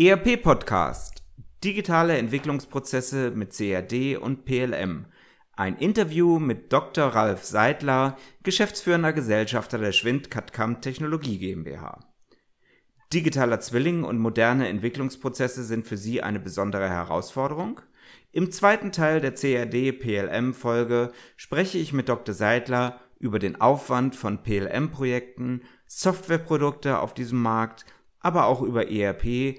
ERP Podcast. Digitale Entwicklungsprozesse mit CAD und PLM. Ein Interview mit Dr. Ralf Seidler, geschäftsführender Gesellschafter der Schwind CAD-CAM Technologie GmbH. Digitaler Zwilling und moderne Entwicklungsprozesse sind für Sie eine besondere Herausforderung? Im zweiten Teil der CAD PLM Folge spreche ich mit Dr. Seidler über den Aufwand von PLM Projekten, Softwareprodukte auf diesem Markt, aber auch über ERP,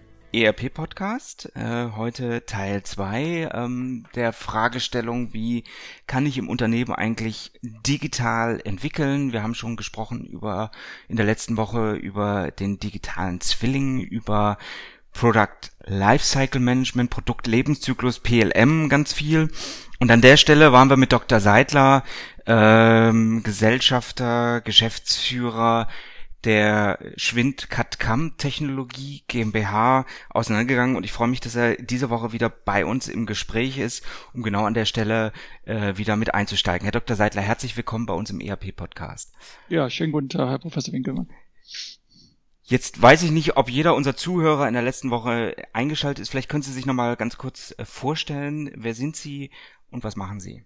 ERP-Podcast. Äh, heute Teil 2 ähm, der Fragestellung, wie kann ich im Unternehmen eigentlich digital entwickeln? Wir haben schon gesprochen über in der letzten Woche über den digitalen Zwilling, über Product Lifecycle Management, Produktlebenszyklus, PLM ganz viel. Und an der Stelle waren wir mit Dr. Seidler, ähm, Gesellschafter, Geschäftsführer der Schwind CAD-CAM Technologie GmbH auseinandergegangen und ich freue mich, dass er diese Woche wieder bei uns im Gespräch ist, um genau an der Stelle äh, wieder mit einzusteigen. Herr Dr. Seidler, herzlich willkommen bei uns im ERP-Podcast. Ja, schönen guten Tag, Herr Professor Winkelmann. Jetzt weiß ich nicht, ob jeder unserer Zuhörer in der letzten Woche eingeschaltet ist. Vielleicht können Sie sich nochmal ganz kurz äh, vorstellen. Wer sind Sie und was machen Sie?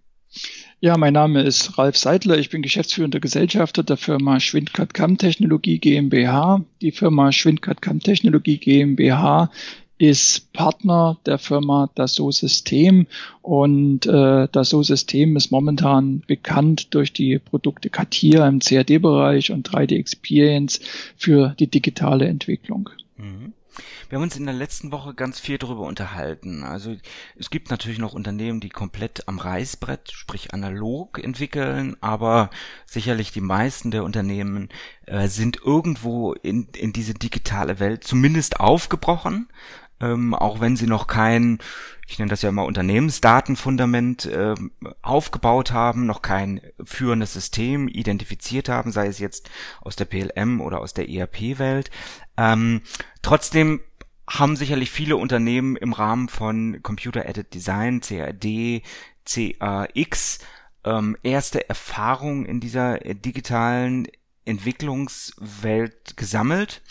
Ja, mein Name ist Ralf Seidler. Ich bin geschäftsführender Gesellschafter der Firma Schwindkat Kamm Technologie GmbH. Die Firma Schwindkat Kamm Technologie GmbH ist Partner der Firma Dassault System und äh, Dassault System ist momentan bekannt durch die Produkte CATIA im CAD-Bereich und 3D Experience für die digitale Entwicklung. Mhm. Wir haben uns in der letzten Woche ganz viel darüber unterhalten. Also es gibt natürlich noch Unternehmen, die komplett am Reißbrett, sprich analog entwickeln, aber sicherlich die meisten der Unternehmen äh, sind irgendwo in, in diese digitale Welt zumindest aufgebrochen, ähm, auch wenn sie noch kein, ich nenne das ja immer Unternehmensdatenfundament äh, aufgebaut haben, noch kein führendes System identifiziert haben, sei es jetzt aus der PLM oder aus der ERP-Welt. Ähm, trotzdem haben sicherlich viele Unternehmen im Rahmen von Computer Aided Design, CAD, CAX, ähm, erste Erfahrungen in dieser äh, digitalen Entwicklungswelt gesammelt.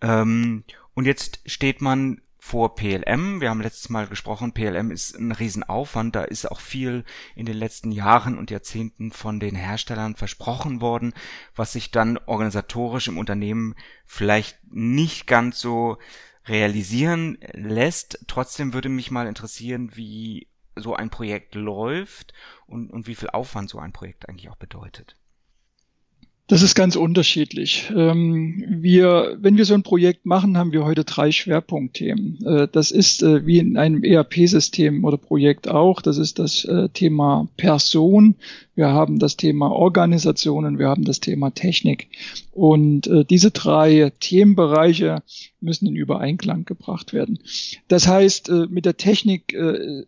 Ähm, und jetzt steht man vor PLM. Wir haben letztes Mal gesprochen, PLM ist ein Riesenaufwand. Da ist auch viel in den letzten Jahren und Jahrzehnten von den Herstellern versprochen worden, was sich dann organisatorisch im Unternehmen vielleicht nicht ganz so realisieren lässt. Trotzdem würde mich mal interessieren, wie so ein Projekt läuft und, und wie viel Aufwand so ein Projekt eigentlich auch bedeutet. Das ist ganz unterschiedlich. Ähm, wir, wenn wir so ein Projekt machen, haben wir heute drei Schwerpunktthemen. Äh, das ist äh, wie in einem ERP-System oder Projekt auch. Das ist das äh, Thema Person. Wir haben das Thema Organisationen. Wir haben das Thema Technik. Und diese drei Themenbereiche müssen in Übereinklang gebracht werden. Das heißt, mit der Technik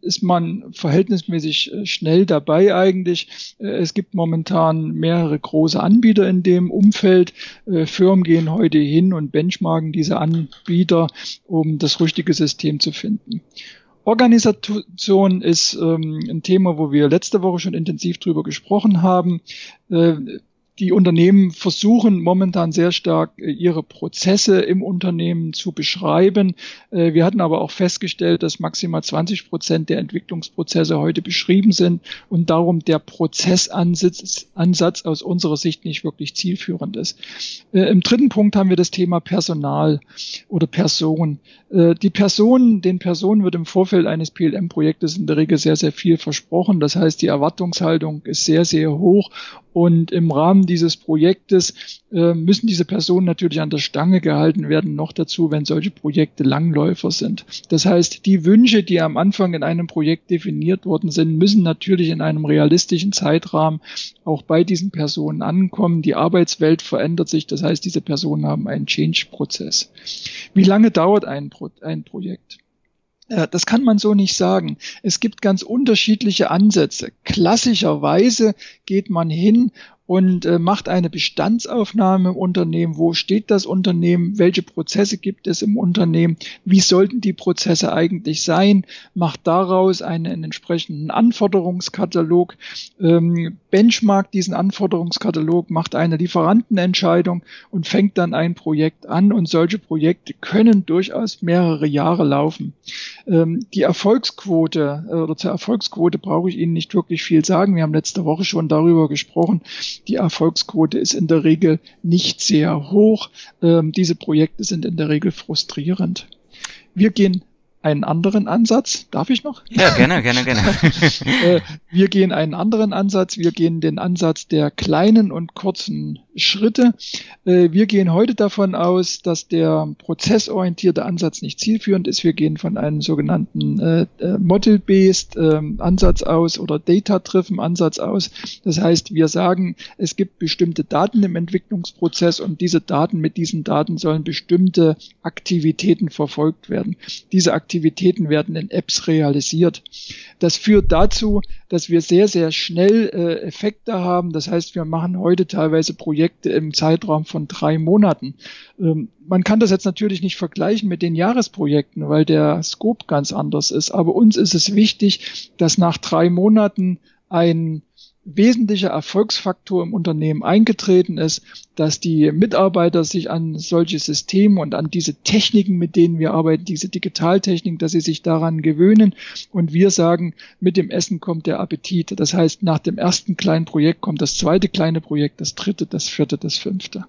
ist man verhältnismäßig schnell dabei eigentlich. Es gibt momentan mehrere große Anbieter in dem Umfeld. Äh, Firmen gehen heute hin und benchmarken diese Anbieter, um das richtige System zu finden. Organisation ist ähm, ein Thema, wo wir letzte Woche schon intensiv drüber gesprochen haben. Äh, die Unternehmen versuchen momentan sehr stark äh, ihre Prozesse im Unternehmen zu beschreiben. Äh, wir hatten aber auch festgestellt, dass maximal 20 Prozent der Entwicklungsprozesse heute beschrieben sind und darum der Prozessansatz Ansatz aus unserer Sicht nicht wirklich zielführend ist. Äh, Im dritten Punkt haben wir das Thema Personal oder Person. Die Person, den Personen wird im Vorfeld eines PLM-Projektes in der Regel sehr, sehr viel versprochen. Das heißt, die Erwartungshaltung ist sehr, sehr hoch und im Rahmen dieses Projektes äh, müssen diese Personen natürlich an der Stange gehalten werden, noch dazu, wenn solche Projekte Langläufer sind. Das heißt, die Wünsche, die am Anfang in einem Projekt definiert worden sind, müssen natürlich in einem realistischen Zeitrahmen auch bei diesen Personen ankommen. Die Arbeitswelt verändert sich, das heißt, diese Personen haben einen Change-Prozess. Wie lange dauert ein, Pro ein Projekt? Das kann man so nicht sagen. Es gibt ganz unterschiedliche Ansätze. Klassischerweise geht man hin und äh, macht eine Bestandsaufnahme im Unternehmen. Wo steht das Unternehmen? Welche Prozesse gibt es im Unternehmen? Wie sollten die Prozesse eigentlich sein? Macht daraus einen, einen entsprechenden Anforderungskatalog, ähm, benchmarkt diesen Anforderungskatalog, macht eine Lieferantenentscheidung und fängt dann ein Projekt an. Und solche Projekte können durchaus mehrere Jahre laufen. Ähm, die Erfolgsquote äh, oder zur Erfolgsquote brauche ich Ihnen nicht wirklich viel sagen. Wir haben letzte Woche schon darüber gesprochen. Die Erfolgsquote ist in der Regel nicht sehr hoch. Ähm, diese Projekte sind in der Regel frustrierend. Wir gehen einen anderen Ansatz. Darf ich noch? Ja, gerne, gerne, gerne. Äh, wir gehen einen anderen Ansatz. Wir gehen den Ansatz der kleinen und kurzen Schritte. Äh, wir gehen heute davon aus, dass der prozessorientierte Ansatz nicht zielführend ist. Wir gehen von einem sogenannten äh, Model-Based ähm, Ansatz aus oder Data-Driven Ansatz aus. Das heißt, wir sagen, es gibt bestimmte Daten im Entwicklungsprozess und diese Daten, mit diesen Daten sollen bestimmte Aktivitäten verfolgt werden. Diese Aktivitäten werden in Apps realisiert. Das führt dazu, dass wir sehr, sehr schnell äh, Effekte haben. Das heißt, wir machen heute teilweise Projekte im Zeitraum von drei Monaten. Ähm, man kann das jetzt natürlich nicht vergleichen mit den Jahresprojekten, weil der Scope ganz anders ist. Aber uns ist es wichtig, dass nach drei Monaten ein wesentlicher Erfolgsfaktor im Unternehmen eingetreten ist, dass die Mitarbeiter sich an solche Systeme und an diese Techniken, mit denen wir arbeiten, diese Digitaltechniken, dass sie sich daran gewöhnen. Und wir sagen, mit dem Essen kommt der Appetit. Das heißt, nach dem ersten kleinen Projekt kommt das zweite kleine Projekt, das dritte, das vierte, das fünfte.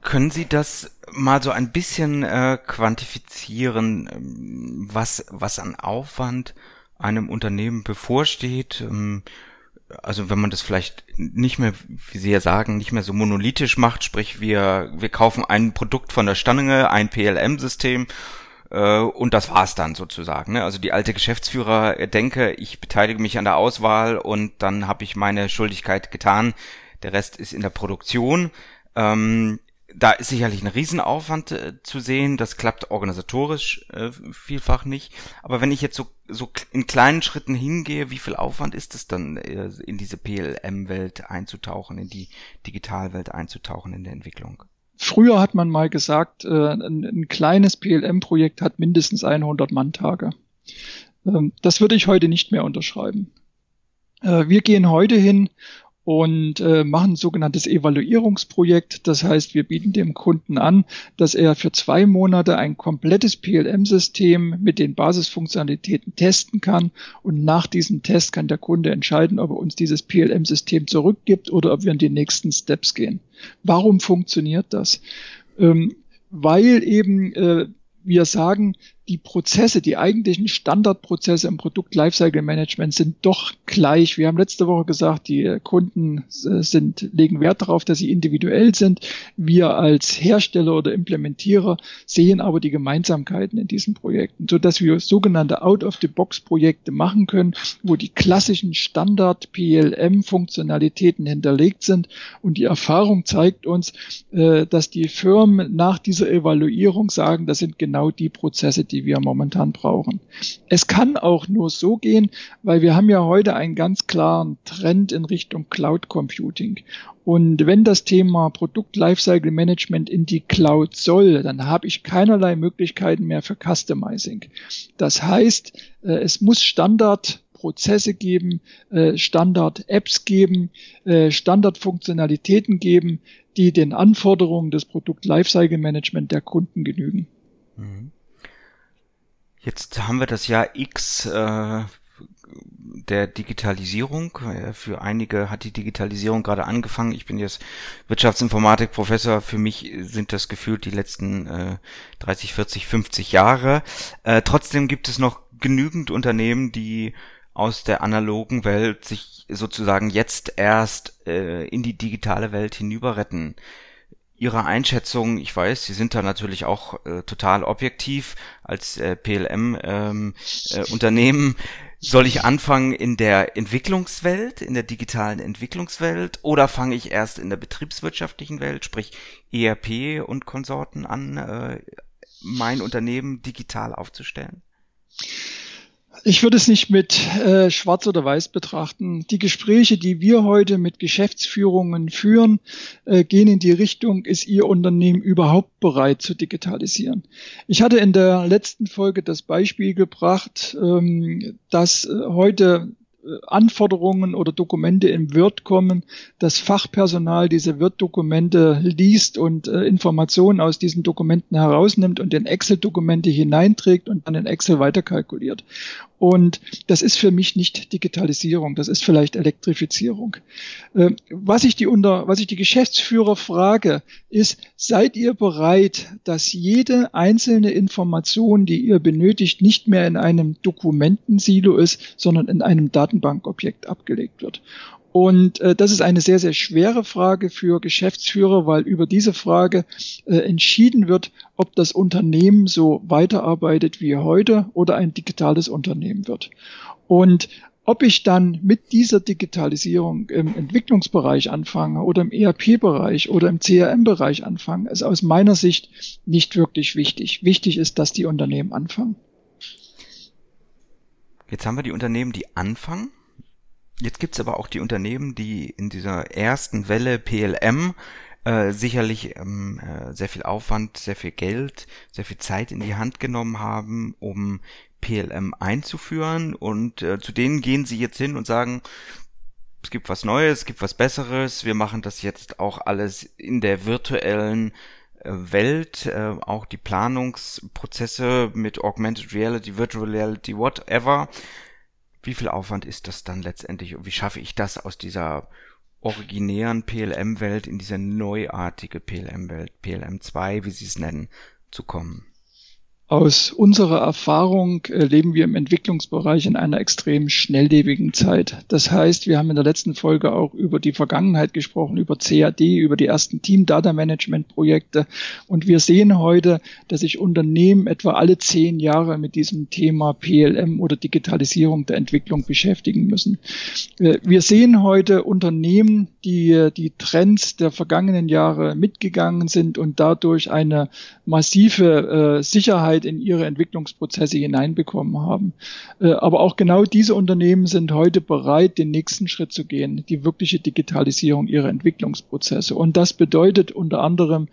Können Sie das mal so ein bisschen äh, quantifizieren, ähm, was, was an Aufwand einem Unternehmen bevorsteht? Ähm, also wenn man das vielleicht nicht mehr, wie Sie ja sagen, nicht mehr so monolithisch macht, sprich wir, wir kaufen ein Produkt von der Stange, ein PLM-System äh, und das war's dann sozusagen. Ne? Also die alte Geschäftsführer denke, ich beteilige mich an der Auswahl und dann habe ich meine Schuldigkeit getan. Der Rest ist in der Produktion. Ähm, da ist sicherlich ein Riesenaufwand äh, zu sehen. Das klappt organisatorisch äh, vielfach nicht. Aber wenn ich jetzt so, so in kleinen Schritten hingehe, wie viel Aufwand ist es dann, äh, in diese PLM-Welt einzutauchen, in die Digitalwelt einzutauchen in der Entwicklung? Früher hat man mal gesagt, äh, ein, ein kleines PLM-Projekt hat mindestens 100 Manntage. Ähm, das würde ich heute nicht mehr unterschreiben. Äh, wir gehen heute hin und äh, machen ein sogenanntes Evaluierungsprojekt. Das heißt, wir bieten dem Kunden an, dass er für zwei Monate ein komplettes PLM-System mit den Basisfunktionalitäten testen kann. Und nach diesem Test kann der Kunde entscheiden, ob er uns dieses PLM-System zurückgibt oder ob wir in die nächsten Steps gehen. Warum funktioniert das? Ähm, weil eben äh, wir sagen, die Prozesse, die eigentlichen Standardprozesse im Produkt Lifecycle Management sind doch gleich. Wir haben letzte Woche gesagt, die Kunden äh, sind, legen Wert darauf, dass sie individuell sind. Wir als Hersteller oder Implementierer sehen aber die Gemeinsamkeiten in diesen Projekten, so dass wir sogenannte Out-of-the-Box-Projekte machen können, wo die klassischen Standard PLM-Funktionalitäten hinterlegt sind. Und die Erfahrung zeigt uns, äh, dass die Firmen nach dieser Evaluierung sagen, das sind genau die Prozesse, die die wir momentan brauchen. Es kann auch nur so gehen, weil wir haben ja heute einen ganz klaren Trend in Richtung Cloud Computing. Und wenn das Thema Produkt Lifecycle Management in die Cloud soll, dann habe ich keinerlei Möglichkeiten mehr für Customizing. Das heißt, äh, es muss Standard Standardprozesse geben, äh, Standard-Apps geben, äh, Standardfunktionalitäten geben, die den Anforderungen des Produkt Lifecycle Management der Kunden genügen. Mhm. Jetzt haben wir das Jahr X äh, der Digitalisierung. Für einige hat die Digitalisierung gerade angefangen. Ich bin jetzt Wirtschaftsinformatik-Professor. Für mich sind das gefühlt die letzten äh, 30, 40, 50 Jahre. Äh, trotzdem gibt es noch genügend Unternehmen, die aus der analogen Welt sich sozusagen jetzt erst äh, in die digitale Welt hinüber retten. Ihre Einschätzung, ich weiß, Sie sind da natürlich auch äh, total objektiv als äh, PLM-Unternehmen. Ähm, äh, soll ich anfangen in der Entwicklungswelt, in der digitalen Entwicklungswelt oder fange ich erst in der betriebswirtschaftlichen Welt, sprich ERP und Konsorten an, äh, mein Unternehmen digital aufzustellen? Ich würde es nicht mit äh, Schwarz oder Weiß betrachten. Die Gespräche, die wir heute mit Geschäftsführungen führen, äh, gehen in die Richtung, ist Ihr Unternehmen überhaupt bereit zu digitalisieren? Ich hatte in der letzten Folge das Beispiel gebracht, ähm, dass äh, heute Anforderungen oder Dokumente im Word kommen, das Fachpersonal diese Word-Dokumente liest und äh, Informationen aus diesen Dokumenten herausnimmt und in Excel-Dokumente hineinträgt und dann in Excel weiterkalkuliert. Und das ist für mich nicht Digitalisierung, das ist vielleicht Elektrifizierung. Äh, was ich die unter, was ich die Geschäftsführer frage, ist, seid ihr bereit, dass jede einzelne Information, die ihr benötigt, nicht mehr in einem Dokumentensilo ist, sondern in einem Datenbankobjekt abgelegt wird? Und äh, das ist eine sehr, sehr schwere Frage für Geschäftsführer, weil über diese Frage äh, entschieden wird, ob das Unternehmen so weiterarbeitet wie heute oder ein digitales Unternehmen wird. Und ob ich dann mit dieser Digitalisierung im Entwicklungsbereich anfange oder im ERP-Bereich oder im CRM-Bereich anfange, ist aus meiner Sicht nicht wirklich wichtig. Wichtig ist, dass die Unternehmen anfangen. Jetzt haben wir die Unternehmen, die anfangen. Jetzt gibt's aber auch die Unternehmen, die in dieser ersten Welle PLM äh, sicherlich ähm, äh, sehr viel Aufwand, sehr viel Geld, sehr viel Zeit in die Hand genommen haben, um PLM einzuführen. Und äh, zu denen gehen sie jetzt hin und sagen, es gibt was Neues, es gibt was Besseres, wir machen das jetzt auch alles in der virtuellen Welt, äh, auch die Planungsprozesse mit Augmented Reality, Virtual Reality, whatever wie viel Aufwand ist das dann letztendlich und wie schaffe ich das aus dieser originären PLM-Welt in diese neuartige PLM-Welt, PLM 2, wie Sie es nennen, zu kommen? Aus unserer Erfahrung äh, leben wir im Entwicklungsbereich in einer extrem schnelllebigen Zeit. Das heißt, wir haben in der letzten Folge auch über die Vergangenheit gesprochen, über CAD, über die ersten Team Data Management Projekte. Und wir sehen heute, dass sich Unternehmen etwa alle zehn Jahre mit diesem Thema PLM oder Digitalisierung der Entwicklung beschäftigen müssen. Äh, wir sehen heute Unternehmen, die die Trends der vergangenen Jahre mitgegangen sind und dadurch eine massive äh, Sicherheit Sicherheit in ihre Entwicklungsprozesse hineinbekommen haben. Äh, aber auch genau diese Unternehmen sind heute bereit, den nächsten Schritt zu gehen, die wirkliche Digitalisierung ihrer Entwicklungsprozesse. Und das bedeutet unter anderem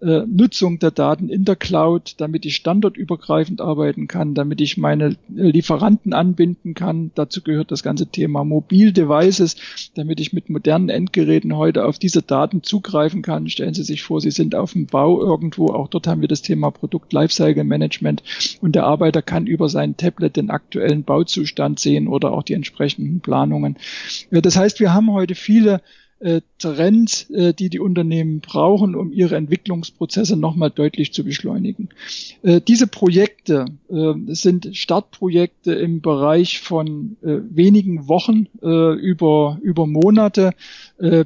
äh, Nutzung der Daten in der Cloud, damit ich standortübergreifend arbeiten kann, damit ich meine Lieferanten anbinden kann. Dazu gehört das ganze Thema Mobildevices, damit ich mit modernen Endgeräten heute auf diese Daten zugreifen kann. Stellen Sie sich vor, Sie sind auf dem Bau irgendwo. Auch dort haben wir das Thema Produkt Lifecycle Management Management und der Arbeiter kann über sein Tablet den aktuellen Bauzustand sehen oder auch die entsprechenden Planungen. Das heißt, wir haben heute viele äh, Trends, äh, die die Unternehmen brauchen, um ihre Entwicklungsprozesse nochmal deutlich zu beschleunigen. Äh, diese Projekte sind Startprojekte im Bereich von wenigen Wochen über, über Monate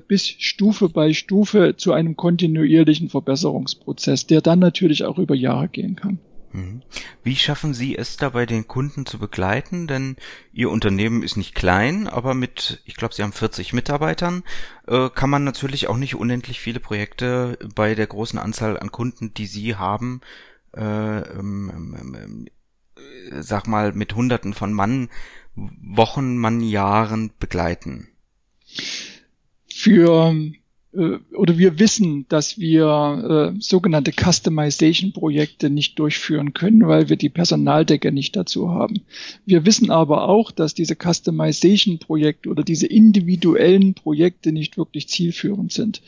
bis Stufe bei Stufe zu einem kontinuierlichen Verbesserungsprozess, der dann natürlich auch über Jahre gehen kann. Mhm. Wie schaffen Sie es dabei, den Kunden zu begleiten? Denn Ihr Unternehmen ist nicht klein, aber mit, ich glaube, Sie haben 40 Mitarbeitern, äh, kann man natürlich auch nicht unendlich viele Projekte bei der großen Anzahl an Kunden, die Sie haben, äh, ähm, ähm, ähm sag mal, mit Hunderten von Mann, Wochen, Mann, Jahren begleiten. Für äh, oder wir wissen, dass wir äh, sogenannte Customization-Projekte nicht durchführen können, weil wir die Personaldecke nicht dazu haben. Wir wissen aber auch, dass diese Customization-Projekte oder diese individuellen Projekte nicht wirklich zielführend sind.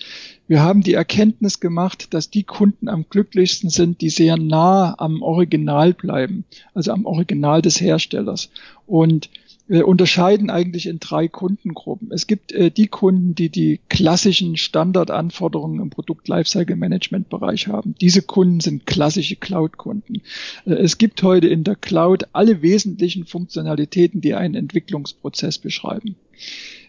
Wir haben die Erkenntnis gemacht, dass die Kunden am glücklichsten sind, die sehr nah am Original bleiben, also am Original des Herstellers. Und wir unterscheiden eigentlich in drei Kundengruppen. Es gibt äh, die Kunden, die die klassischen Standardanforderungen im Produkt Lifecycle Management Bereich haben. Diese Kunden sind klassische Cloud-Kunden. Äh, es gibt heute in der Cloud alle wesentlichen Funktionalitäten, die einen Entwicklungsprozess beschreiben.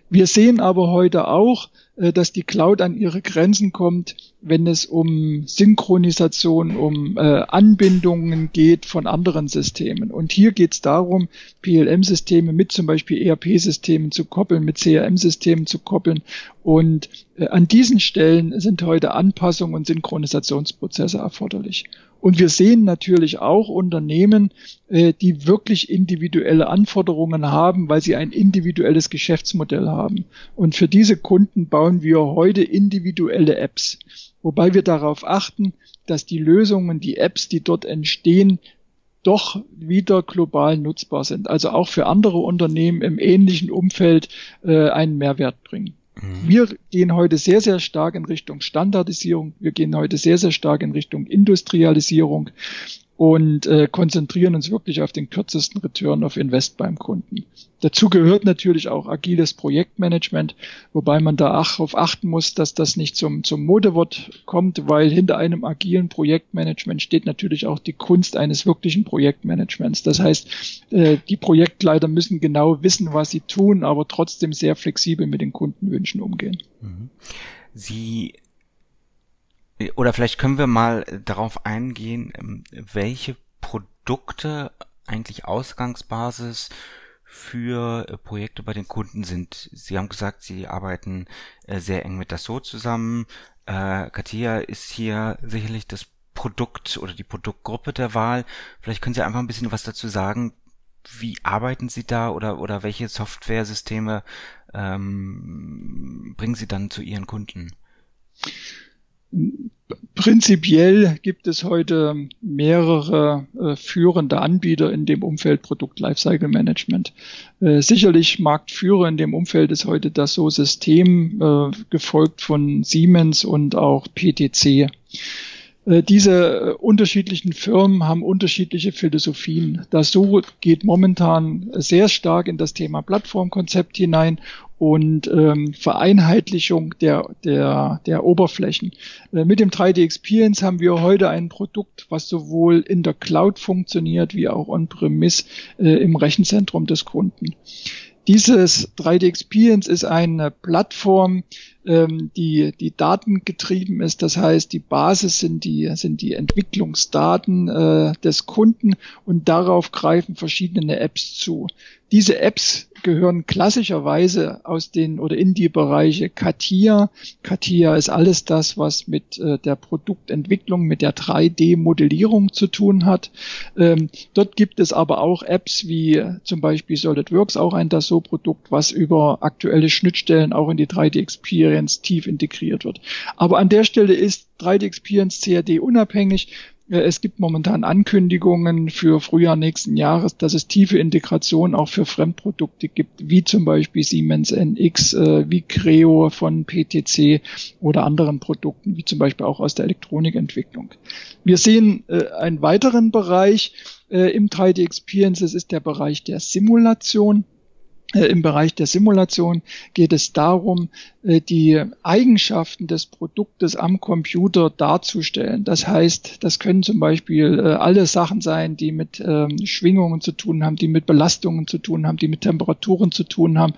Wir sehen aber heute auch, äh, dass die Cloud an ihre Grenzen kommt, wenn es um Synchronisation, um äh, Anbindungen geht von anderen Systemen. Und hier geht es darum, PLM-Systeme mit zum Beispiel ERP-Systemen zu koppeln, mit CRM-Systemen zu koppeln. Und äh, an diesen Stellen sind heute Anpassungen und Synchronisationsprozesse erforderlich. Und wir sehen natürlich auch Unternehmen, äh, die wirklich individuelle Anforderungen haben, weil sie ein individuelles Geschäftsmodell haben. Und für diese Kunden bauen wir heute individuelle Apps. Wobei wir darauf achten, dass die Lösungen, die Apps, die dort entstehen, doch wieder global nutzbar sind. Also auch für andere Unternehmen im ähnlichen Umfeld äh, einen Mehrwert bringen. Mhm. Wir gehen heute sehr, sehr stark in Richtung Standardisierung. Wir gehen heute sehr, sehr stark in Richtung Industrialisierung und äh, konzentrieren uns wirklich auf den kürzesten Return of Invest beim Kunden. Dazu gehört natürlich auch agiles Projektmanagement, wobei man da darauf achten muss, dass das nicht zum, zum Modewort kommt, weil hinter einem agilen Projektmanagement steht natürlich auch die Kunst eines wirklichen Projektmanagements. Das heißt, äh, die Projektleiter müssen genau wissen, was sie tun, aber trotzdem sehr flexibel mit den Kundenwünschen umgehen. Mhm. Sie oder vielleicht können wir mal darauf eingehen, ähm, welche Produkte eigentlich Ausgangsbasis für äh, Projekte bei den Kunden sind. Sie haben gesagt, Sie arbeiten äh, sehr eng mit Dassault zusammen. Äh, Katia ist hier sicherlich das Produkt oder die Produktgruppe der Wahl. Vielleicht können Sie einfach ein bisschen was dazu sagen. Wie arbeiten Sie da oder, oder welche Softwaresysteme ähm, bringen Sie dann zu Ihren Kunden? Prinzipiell gibt es heute mehrere äh, führende Anbieter in dem Umfeld Produkt Lifecycle Management. Äh, sicherlich Marktführer in dem Umfeld ist heute das so System, äh, gefolgt von Siemens und auch PTC. Äh, diese äh, unterschiedlichen Firmen haben unterschiedliche Philosophien. Das so geht momentan sehr stark in das Thema Plattformkonzept hinein und ähm, Vereinheitlichung der, der, der Oberflächen. Äh, mit dem 3D Experience haben wir heute ein Produkt, was sowohl in der Cloud funktioniert wie auch on-premise äh, im Rechenzentrum des Kunden. Dieses 3D Experience ist eine Plattform, ähm, die, die datengetrieben ist. Das heißt, die Basis sind die, sind die Entwicklungsdaten äh, des Kunden und darauf greifen verschiedene Apps zu. Diese Apps gehören klassischerweise aus den oder in die Bereiche CATIA. CATIA ist alles das, was mit äh, der Produktentwicklung, mit der 3D-Modellierung zu tun hat. Ähm, dort gibt es aber auch Apps wie äh, zum Beispiel SolidWorks, auch ein Dassault-Produkt, was über aktuelle Schnittstellen auch in die 3D-Experience tief integriert wird. Aber an der Stelle ist 3D Experience CAD unabhängig. Es gibt momentan Ankündigungen für Frühjahr nächsten Jahres, dass es tiefe Integration auch für Fremdprodukte gibt, wie zum Beispiel Siemens NX, äh, wie Creo von PTC oder anderen Produkten, wie zum Beispiel auch aus der Elektronikentwicklung. Wir sehen äh, einen weiteren Bereich äh, im 3D Experience, das ist der Bereich der Simulation. Äh, Im Bereich der Simulation geht es darum, äh, die Eigenschaften des Produktes am Computer darzustellen. Das heißt, das können zum Beispiel äh, alle Sachen sein, die mit ähm, Schwingungen zu tun haben, die mit Belastungen zu tun haben, die mit Temperaturen zu tun haben.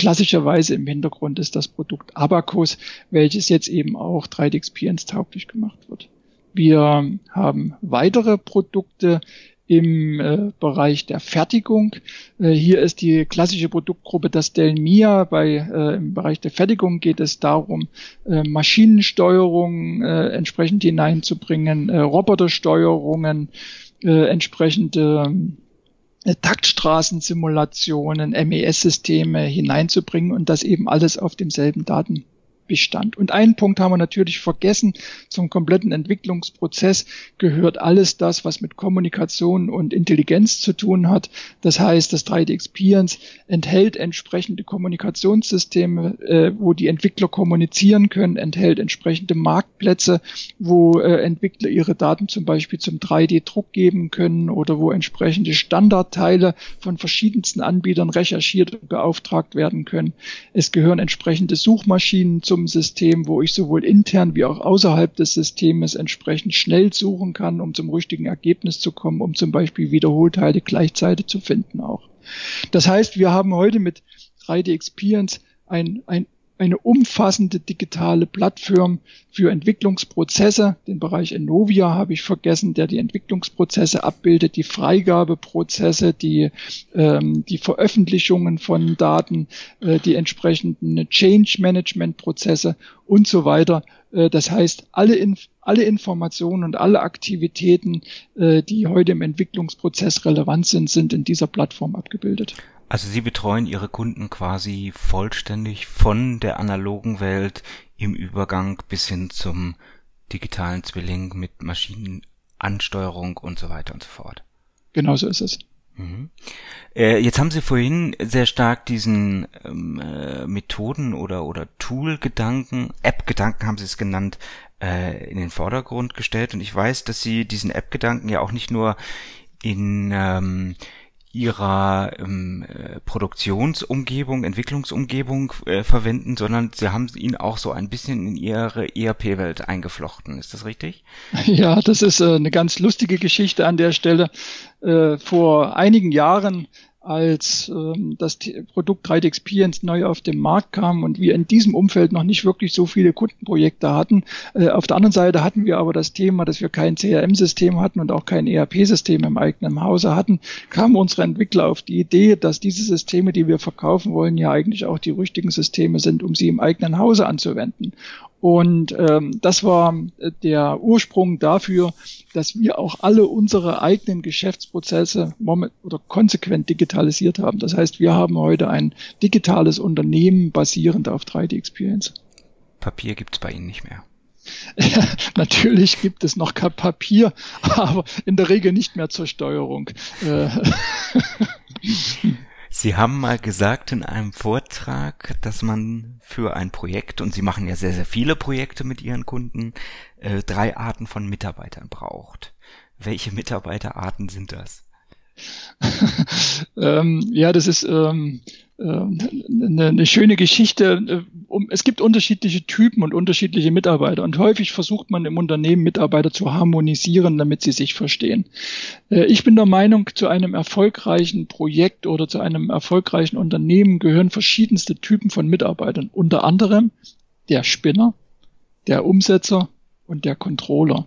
Klassischerweise im Hintergrund ist das Produkt Abacus, welches jetzt eben auch 3D Experience tauglich gemacht wird. Wir haben weitere Produkte im äh, Bereich der Fertigung. Äh, hier ist die klassische Produktgruppe das Delmia. Bei, äh, Im Bereich der Fertigung geht es darum, äh, Maschinensteuerung äh, entsprechend hineinzubringen, äh, Robotersteuerungen, äh, entsprechende äh, Taktstraßensimulationen, MES-Systeme hineinzubringen und das eben alles auf demselben Daten Bestand. Und einen Punkt haben wir natürlich vergessen. Zum kompletten Entwicklungsprozess gehört alles das, was mit Kommunikation und Intelligenz zu tun hat. Das heißt, das 3D Experience enthält entsprechende Kommunikationssysteme, äh, wo die Entwickler kommunizieren können, enthält entsprechende Marktplätze, wo äh, Entwickler ihre Daten zum Beispiel zum 3D-Druck geben können oder wo entsprechende Standardteile von verschiedensten Anbietern recherchiert und beauftragt werden können. Es gehören entsprechende Suchmaschinen zum System, wo ich sowohl intern wie auch außerhalb des Systems entsprechend schnell suchen kann, um zum richtigen Ergebnis zu kommen, um zum Beispiel Wiederholteile gleichzeitig zu finden auch. Das heißt, wir haben heute mit 3D Experience ein, ein eine umfassende digitale Plattform für Entwicklungsprozesse. Den Bereich Enovia habe ich vergessen, der die Entwicklungsprozesse abbildet, die Freigabeprozesse, die, ähm, die Veröffentlichungen von Daten, äh, die entsprechenden Change Management Prozesse und so weiter. Äh, das heißt, alle, Inf alle Informationen und alle Aktivitäten, äh, die heute im Entwicklungsprozess relevant sind, sind in dieser Plattform abgebildet. Also Sie betreuen Ihre Kunden quasi vollständig von der analogen Welt im Übergang bis hin zum digitalen Zwilling mit Maschinenansteuerung und so weiter und so fort. Genau so ist es. Mhm. Äh, jetzt haben Sie vorhin sehr stark diesen ähm, äh, Methoden oder oder Tool-Gedanken, App-Gedanken haben Sie es genannt, äh, in den Vordergrund gestellt. Und ich weiß, dass Sie diesen App-Gedanken ja auch nicht nur in ähm, ihrer ähm, äh, Produktionsumgebung, Entwicklungsumgebung äh, verwenden, sondern sie haben ihn auch so ein bisschen in ihre ERP-Welt eingeflochten. Ist das richtig? Ja, das ist äh, eine ganz lustige Geschichte an der Stelle. Äh, vor einigen Jahren als ähm, das Produkt 3D Experience neu auf den Markt kam und wir in diesem Umfeld noch nicht wirklich so viele Kundenprojekte hatten. Äh, auf der anderen Seite hatten wir aber das Thema, dass wir kein CRM-System hatten und auch kein ERP-System im eigenen Hause hatten, kamen unsere Entwickler auf die Idee, dass diese Systeme, die wir verkaufen wollen, ja eigentlich auch die richtigen Systeme sind, um sie im eigenen Hause anzuwenden. Und ähm, das war äh, der Ursprung dafür, dass wir auch alle unsere eigenen Geschäftsprozesse moment oder konsequent digitalisiert haben. Das heißt, wir haben heute ein digitales Unternehmen basierend auf 3D Experience. Papier gibt's bei Ihnen nicht mehr. Natürlich gibt es noch kein Papier, aber in der Regel nicht mehr zur Steuerung. Sie haben mal gesagt in einem Vortrag, dass man für ein Projekt, und Sie machen ja sehr, sehr viele Projekte mit Ihren Kunden, äh, drei Arten von Mitarbeitern braucht. Welche Mitarbeiterarten sind das? ähm, ja, das ist ähm, eine, eine schöne Geschichte. Es gibt unterschiedliche Typen und unterschiedliche Mitarbeiter und häufig versucht man im Unternehmen Mitarbeiter zu harmonisieren, damit sie sich verstehen. Äh, ich bin der Meinung, zu einem erfolgreichen Projekt oder zu einem erfolgreichen Unternehmen gehören verschiedenste Typen von Mitarbeitern, unter anderem der Spinner, der Umsetzer und der Controller.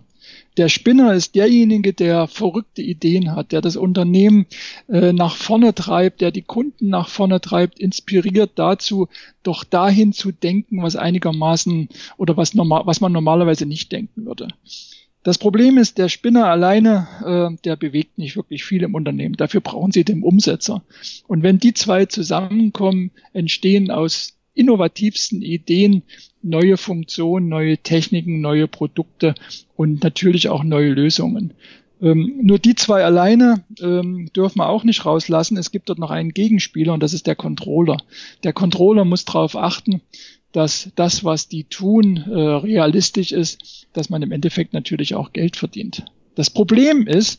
Der Spinner ist derjenige, der verrückte Ideen hat, der das Unternehmen äh, nach vorne treibt, der die Kunden nach vorne treibt, inspiriert dazu, doch dahin zu denken, was einigermaßen oder was, normal, was man normalerweise nicht denken würde. Das Problem ist, der Spinner alleine, äh, der bewegt nicht wirklich viel im Unternehmen. Dafür brauchen Sie den Umsetzer. Und wenn die zwei zusammenkommen, entstehen aus innovativsten Ideen neue Funktionen, neue Techniken, neue Produkte und natürlich auch neue Lösungen. Ähm, nur die zwei alleine ähm, dürfen wir auch nicht rauslassen. Es gibt dort noch einen Gegenspieler und das ist der Controller. Der Controller muss darauf achten, dass das, was die tun, äh, realistisch ist, dass man im Endeffekt natürlich auch Geld verdient. Das Problem ist,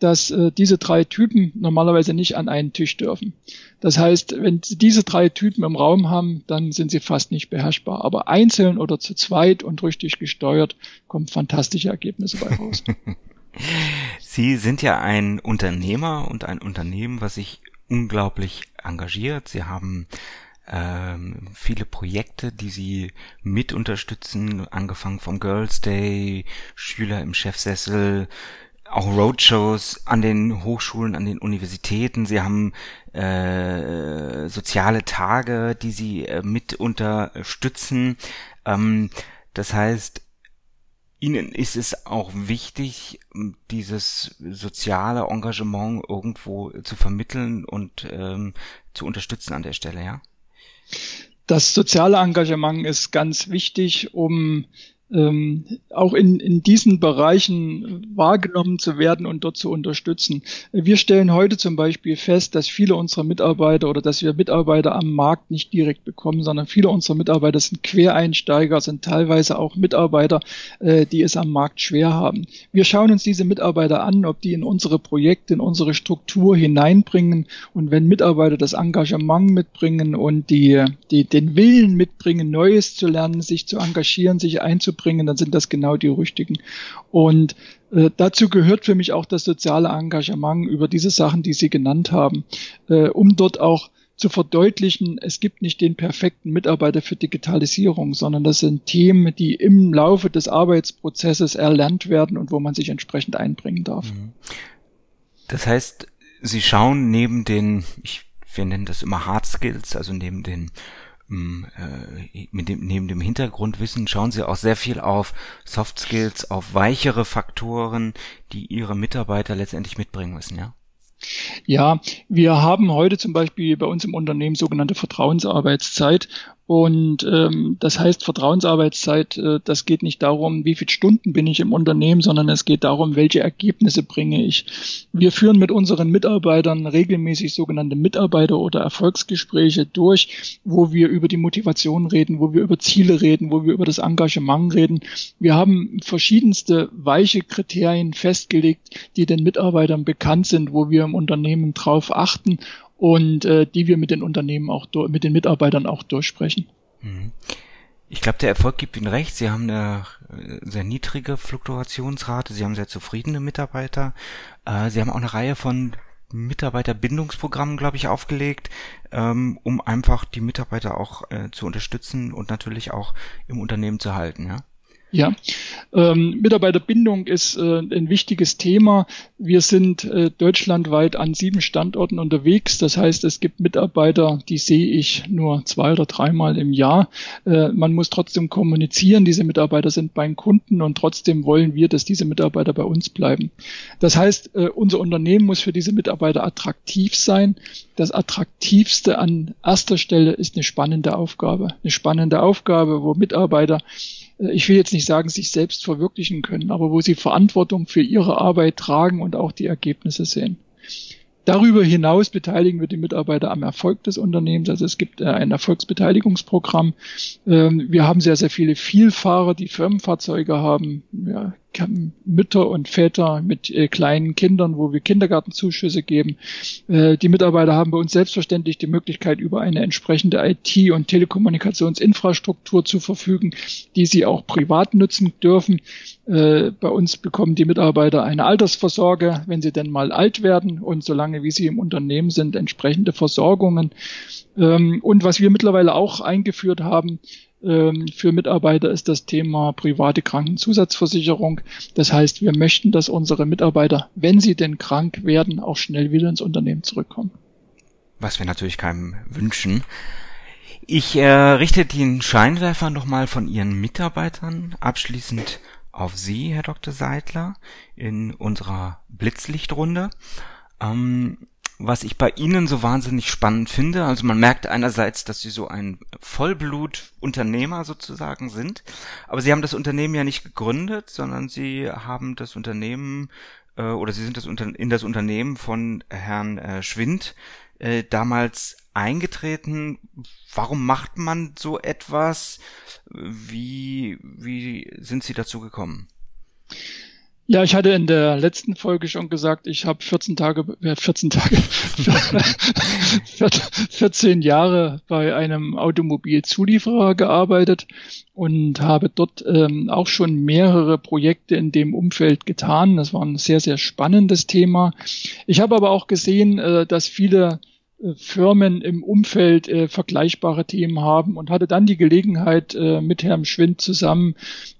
dass äh, diese drei Typen normalerweise nicht an einen Tisch dürfen. Das heißt, wenn Sie diese drei Typen im Raum haben, dann sind sie fast nicht beherrschbar. Aber einzeln oder zu zweit und richtig gesteuert kommen fantastische Ergebnisse bei raus. Sie sind ja ein Unternehmer und ein Unternehmen, was sich unglaublich engagiert. Sie haben ähm, viele Projekte, die sie mit unterstützen, angefangen vom Girls Day, Schüler im Chefsessel, auch Roadshows an den Hochschulen, an den Universitäten. Sie haben äh, soziale Tage, die sie äh, mit unterstützen. Ähm, das heißt, Ihnen ist es auch wichtig, dieses soziale Engagement irgendwo zu vermitteln und ähm, zu unterstützen an der Stelle, ja? das soziale Engagement ist ganz wichtig, um ähm, auch in, in diesen Bereichen wahrgenommen zu werden und dort zu unterstützen. Wir stellen heute zum Beispiel fest, dass viele unserer Mitarbeiter oder dass wir Mitarbeiter am Markt nicht direkt bekommen, sondern viele unserer Mitarbeiter sind Quereinsteiger, sind teilweise auch Mitarbeiter, äh, die es am Markt schwer haben. Wir schauen uns diese Mitarbeiter an, ob die in unsere Projekte, in unsere Struktur hineinbringen und wenn Mitarbeiter das Engagement mitbringen und die, die den Willen mitbringen, Neues zu lernen, sich zu engagieren, sich einzubringen, bringen, dann sind das genau die richtigen. Und äh, dazu gehört für mich auch das soziale Engagement über diese Sachen, die Sie genannt haben, äh, um dort auch zu verdeutlichen, es gibt nicht den perfekten Mitarbeiter für Digitalisierung, sondern das sind Themen, die im Laufe des Arbeitsprozesses erlernt werden und wo man sich entsprechend einbringen darf. Mhm. Das heißt, Sie schauen neben den, ich, wir nennen das immer Hard Skills, also neben den mit dem, neben dem Hintergrundwissen schauen Sie auch sehr viel auf Soft Skills, auf weichere Faktoren, die Ihre Mitarbeiter letztendlich mitbringen müssen, ja? Ja, wir haben heute zum Beispiel bei uns im Unternehmen sogenannte Vertrauensarbeitszeit und ähm, das heißt, Vertrauensarbeitszeit, äh, das geht nicht darum, wie viele Stunden bin ich im Unternehmen, sondern es geht darum, welche Ergebnisse bringe ich. Wir führen mit unseren Mitarbeitern regelmäßig sogenannte Mitarbeiter- oder Erfolgsgespräche durch, wo wir über die Motivation reden, wo wir über Ziele reden, wo wir über das Engagement reden. Wir haben verschiedenste weiche Kriterien festgelegt, die den Mitarbeitern bekannt sind, wo wir im Unternehmen drauf achten und äh, die wir mit den Unternehmen auch mit den Mitarbeitern auch durchsprechen. Mhm. Ich glaube, der Erfolg gibt Ihnen recht. Sie haben eine äh, sehr niedrige Fluktuationsrate. Sie haben sehr zufriedene Mitarbeiter. Äh, Sie haben auch eine Reihe von Mitarbeiterbindungsprogrammen, glaube ich, aufgelegt, ähm, um einfach die Mitarbeiter auch äh, zu unterstützen und natürlich auch im Unternehmen zu halten. Ja? Ja, ähm, Mitarbeiterbindung ist äh, ein wichtiges Thema. Wir sind äh, deutschlandweit an sieben Standorten unterwegs. Das heißt, es gibt Mitarbeiter, die sehe ich nur zwei oder dreimal im Jahr. Äh, man muss trotzdem kommunizieren. Diese Mitarbeiter sind beim Kunden und trotzdem wollen wir, dass diese Mitarbeiter bei uns bleiben. Das heißt, äh, unser Unternehmen muss für diese Mitarbeiter attraktiv sein. Das Attraktivste an erster Stelle ist eine spannende Aufgabe. Eine spannende Aufgabe, wo Mitarbeiter ich will jetzt nicht sagen, sich selbst verwirklichen können, aber wo sie Verantwortung für ihre Arbeit tragen und auch die Ergebnisse sehen. Darüber hinaus beteiligen wir die Mitarbeiter am Erfolg des Unternehmens. Also es gibt äh, ein Erfolgsbeteiligungsprogramm. Ähm, wir haben sehr, sehr viele Vielfahrer, die Firmenfahrzeuge haben. Ja, Mütter und Väter mit äh, kleinen Kindern, wo wir Kindergartenzuschüsse geben. Äh, die Mitarbeiter haben bei uns selbstverständlich die Möglichkeit, über eine entsprechende IT- und Telekommunikationsinfrastruktur zu verfügen, die sie auch privat nutzen dürfen. Äh, bei uns bekommen die Mitarbeiter eine Altersvorsorge, wenn sie denn mal alt werden und solange wie sie im Unternehmen sind, entsprechende Versorgungen. Ähm, und was wir mittlerweile auch eingeführt haben, für Mitarbeiter ist das Thema private Krankenzusatzversicherung. Das heißt, wir möchten, dass unsere Mitarbeiter, wenn sie denn krank werden, auch schnell wieder ins Unternehmen zurückkommen. Was wir natürlich keinem wünschen. Ich äh, richte den Scheinwerfer nochmal von Ihren Mitarbeitern abschließend auf Sie, Herr Dr. Seidler, in unserer Blitzlichtrunde. Ähm, was ich bei Ihnen so wahnsinnig spannend finde. Also man merkt einerseits, dass Sie so ein Vollblut-Unternehmer sozusagen sind, aber Sie haben das Unternehmen ja nicht gegründet, sondern Sie haben das Unternehmen äh, oder Sie sind das Unter in das Unternehmen von Herrn äh, Schwind äh, damals eingetreten. Warum macht man so etwas? Wie, wie sind Sie dazu gekommen? Ja, ich hatte in der letzten Folge schon gesagt, ich habe 14 Tage, äh, 14 Tage, 14 Jahre bei einem Automobilzulieferer gearbeitet und habe dort ähm, auch schon mehrere Projekte in dem Umfeld getan. Das war ein sehr, sehr spannendes Thema. Ich habe aber auch gesehen, äh, dass viele äh, Firmen im Umfeld äh, vergleichbare Themen haben und hatte dann die Gelegenheit, äh, mit Herrn Schwind zusammen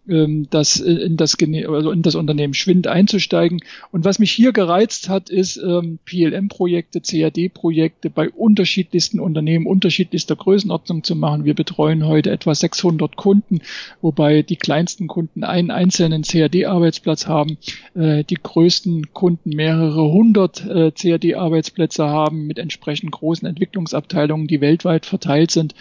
ähm, das äh, in das also in das Unternehmen Schwind einzusteigen. Und was mich hier gereizt hat, ist ähm, PLM-Projekte, CAD-Projekte bei unterschiedlichsten Unternehmen unterschiedlichster Größenordnung zu machen. Wir betreuen heute etwa 600 Kunden, wobei die kleinsten Kunden einen einzelnen CAD-Arbeitsplatz haben, äh, die größten Kunden mehrere hundert äh, CAD-Arbeitsplätze haben mit entsprechend großen Entwicklungsabteilungen, die weltweit verteilt sind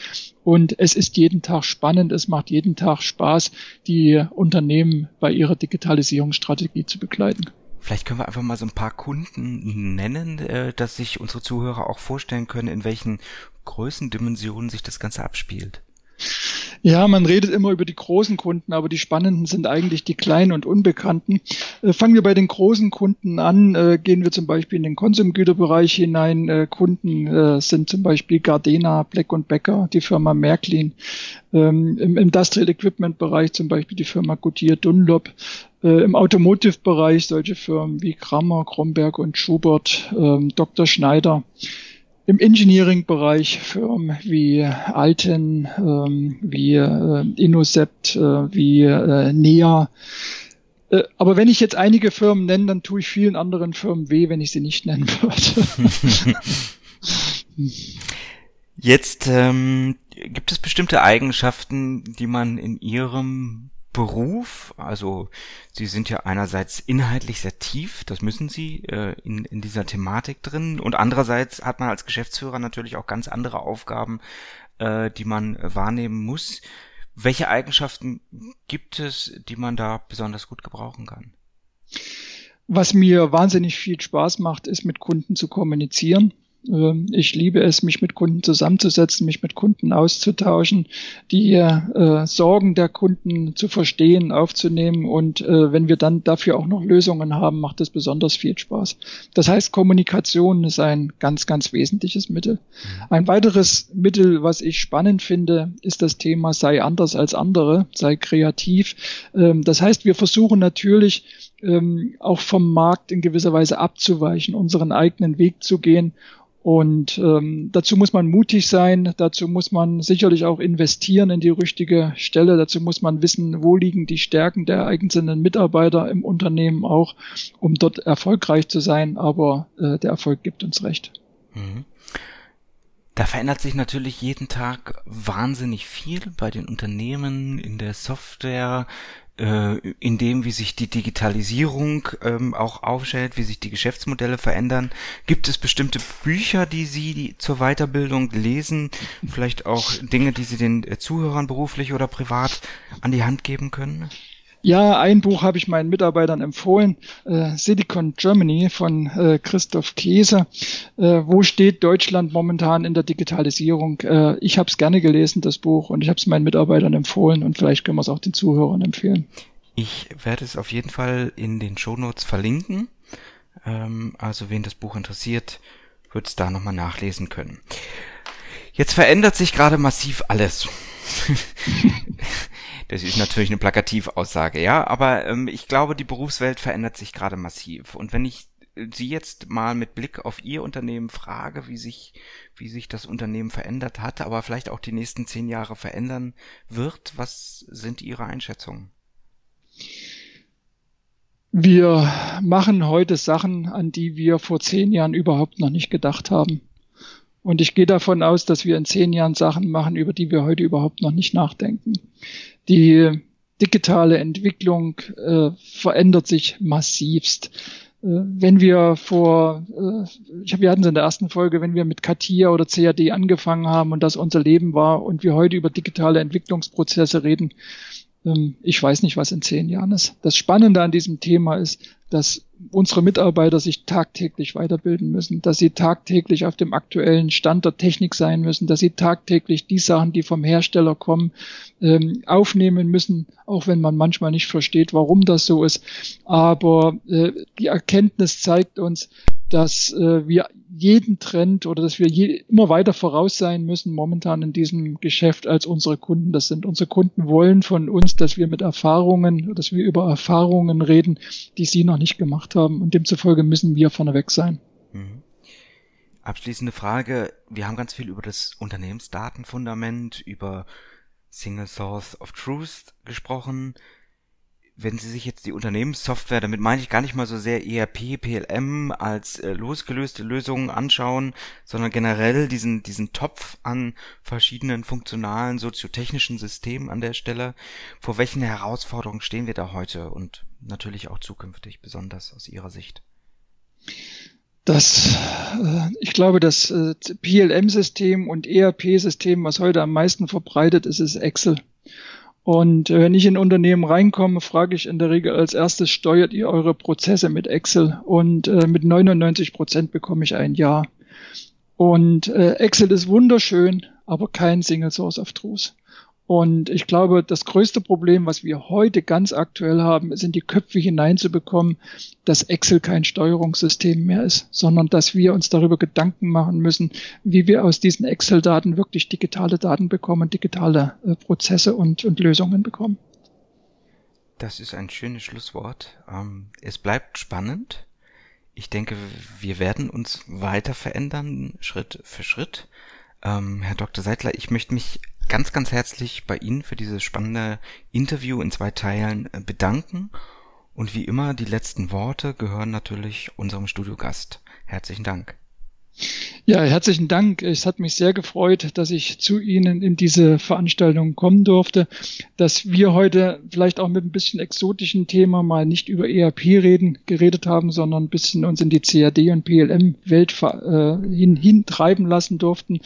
Und es ist jeden Tag spannend, es macht jeden Tag Spaß, die Unternehmen bei ihrer Digitalisierungsstrategie zu begleiten. Vielleicht können wir einfach mal so ein paar Kunden nennen, äh, dass sich unsere Zuhörer auch vorstellen können, in welchen Größendimensionen sich das Ganze abspielt. Ja, man redet immer über die großen Kunden, aber die spannenden sind eigentlich die kleinen und unbekannten. Äh, fangen wir bei den großen Kunden an. Äh, gehen wir zum Beispiel in den Konsumgüterbereich hinein. Äh, Kunden sind zum Beispiel Gardena, Black Becker, die Firma Märklin. Ähm, Im Industrial Equipment Bereich zum Beispiel die Firma Goodyear Dunlop. Im Automotive-Bereich solche Firmen wie Kramer, Kromberg und Schubert, ähm, Dr. Schneider im Engineering-Bereich Firmen wie Alten, ähm, wie äh, Innocept, äh, wie äh, NEA. Äh, aber wenn ich jetzt einige Firmen nenne, dann tue ich vielen anderen Firmen weh, wenn ich sie nicht nennen würde. jetzt ähm, gibt es bestimmte Eigenschaften, die man in Ihrem Beruf, also Sie sind ja einerseits inhaltlich sehr tief, das müssen Sie äh, in, in dieser Thematik drin, und andererseits hat man als Geschäftsführer natürlich auch ganz andere Aufgaben, äh, die man wahrnehmen muss. Welche Eigenschaften gibt es, die man da besonders gut gebrauchen kann? Was mir wahnsinnig viel Spaß macht, ist mit Kunden zu kommunizieren. Ähm, ich liebe es, mich mit Kunden zusammenzusetzen, mich mit Kunden auszutauschen, die äh, Sorgen der Kunden zu verstehen, aufzunehmen. Und äh, wenn wir dann dafür auch noch Lösungen haben, macht es besonders viel Spaß. Das heißt, Kommunikation ist ein ganz, ganz wesentliches Mittel. Mhm. Ein weiteres Mittel, was ich spannend finde, ist das Thema sei anders als andere, sei kreativ. Ähm, das heißt, wir versuchen natürlich, ähm, auch vom Markt in gewisser Weise abzuweichen, unseren eigenen Weg zu gehen und ähm, dazu muss man mutig sein, dazu muss man sicherlich auch investieren in die richtige Stelle, dazu muss man wissen, wo liegen die Stärken der einzelnen Mitarbeiter im Unternehmen auch, um dort erfolgreich zu sein, aber äh, der Erfolg gibt uns recht. Mhm. Da verändert sich natürlich jeden Tag wahnsinnig viel bei den Unternehmen, in der Software, in dem, wie sich die Digitalisierung ähm, auch aufstellt, wie sich die Geschäftsmodelle verändern. Gibt es bestimmte Bücher, die Sie die zur Weiterbildung lesen? Vielleicht auch Dinge, die Sie den äh, Zuhörern beruflich oder privat an die Hand geben können? Ja, ein Buch habe ich meinen Mitarbeitern empfohlen, äh, Silicon Germany von äh, Christoph Käse. Äh, wo steht Deutschland momentan in der Digitalisierung? Äh, ich habe es gerne gelesen, das Buch, und ich habe es meinen Mitarbeitern empfohlen und vielleicht können wir es auch den Zuhörern empfehlen. Ich werde es auf jeden Fall in den Shownotes verlinken. Ähm, also wen das Buch interessiert, wird es da nochmal nachlesen können. Jetzt verändert sich gerade massiv alles. Das ist natürlich eine Plakativaussage, ja, aber ähm, ich glaube, die Berufswelt verändert sich gerade massiv. Und wenn ich Sie jetzt mal mit Blick auf Ihr Unternehmen frage, wie sich, wie sich das Unternehmen verändert hat, aber vielleicht auch die nächsten zehn Jahre verändern wird, was sind Ihre Einschätzungen? Wir machen heute Sachen, an die wir vor zehn Jahren überhaupt noch nicht gedacht haben. Und ich gehe davon aus, dass wir in zehn Jahren Sachen machen, über die wir heute überhaupt noch nicht nachdenken. Die digitale Entwicklung äh, verändert sich massivst. Äh, wenn wir vor, äh, ich hab, wir hatten es in der ersten Folge, wenn wir mit CATIA oder CAD angefangen haben und das unser Leben war und wir heute über digitale Entwicklungsprozesse reden, ähm, ich weiß nicht, was in zehn Jahren ist. Das Spannende an diesem Thema ist, dass unsere Mitarbeiter sich tagtäglich weiterbilden müssen, dass sie tagtäglich auf dem aktuellen Stand der Technik sein müssen, dass sie tagtäglich die Sachen, die vom Hersteller kommen, ähm, aufnehmen müssen, auch wenn man manchmal nicht versteht, warum das so ist. Aber äh, die Erkenntnis zeigt uns, dass äh, wir jeden Trend oder dass wir je, immer weiter voraus sein müssen momentan in diesem Geschäft als unsere Kunden das sind. Unsere Kunden wollen von uns, dass wir mit Erfahrungen, dass wir über Erfahrungen reden, die sie noch nicht gemacht haben und demzufolge müssen wir vorneweg sein. Mhm. Abschließende Frage. Wir haben ganz viel über das Unternehmensdatenfundament, über Single Source of Truth gesprochen wenn Sie sich jetzt die Unternehmenssoftware, damit meine ich gar nicht mal so sehr ERP, PLM als äh, losgelöste Lösungen anschauen, sondern generell diesen, diesen Topf an verschiedenen funktionalen soziotechnischen Systemen an der Stelle. Vor welchen Herausforderungen stehen wir da heute und natürlich auch zukünftig, besonders aus Ihrer Sicht? Das, äh, ich glaube, das äh, PLM-System und ERP-System, was heute am meisten verbreitet ist, ist Excel. Und äh, wenn ich in Unternehmen reinkomme, frage ich in der Regel als erstes, steuert ihr eure Prozesse mit Excel? Und mit 99 Prozent bekomme ich ein Ja. Und Excel ist wunderschön, aber kein Single Source of Truth. Und ich glaube, das größte Problem, was wir heute ganz aktuell haben, ist in die Köpfe hineinzubekommen, dass Excel kein Steuerungssystem mehr ist, sondern dass wir uns darüber Gedanken machen müssen, wie wir aus diesen Excel-Daten wirklich digitale Daten bekommen, digitale äh, Prozesse und, und Lösungen bekommen. Das ist ein schönes Schlusswort. Ähm, es bleibt spannend. Ich denke, wir werden uns weiter verändern, Schritt für Schritt. Ähm, Herr Dr. Seidler, ich möchte mich ganz, ganz herzlich bei Ihnen für dieses spannende Interview in zwei Teilen äh, bedanken. Und wie immer, die letzten Worte gehören natürlich unserem Studiogast. Herzlichen Dank. Ja, herzlichen Dank. Es hat mich sehr gefreut, dass ich zu Ihnen in diese Veranstaltung kommen durfte, dass wir heute vielleicht auch mit ein bisschen exotischen Thema mal nicht über ERP reden, geredet haben, sondern ein bisschen uns in die CAD und PLM-Welt äh, hin, hintreiben lassen durften.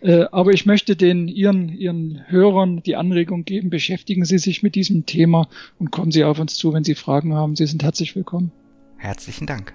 Äh, aber ich möchte den Ihren, Ihren Hörern die Anregung geben, beschäftigen Sie sich mit diesem Thema und kommen Sie auf uns zu, wenn Sie Fragen haben. Sie sind herzlich willkommen. Herzlichen Dank.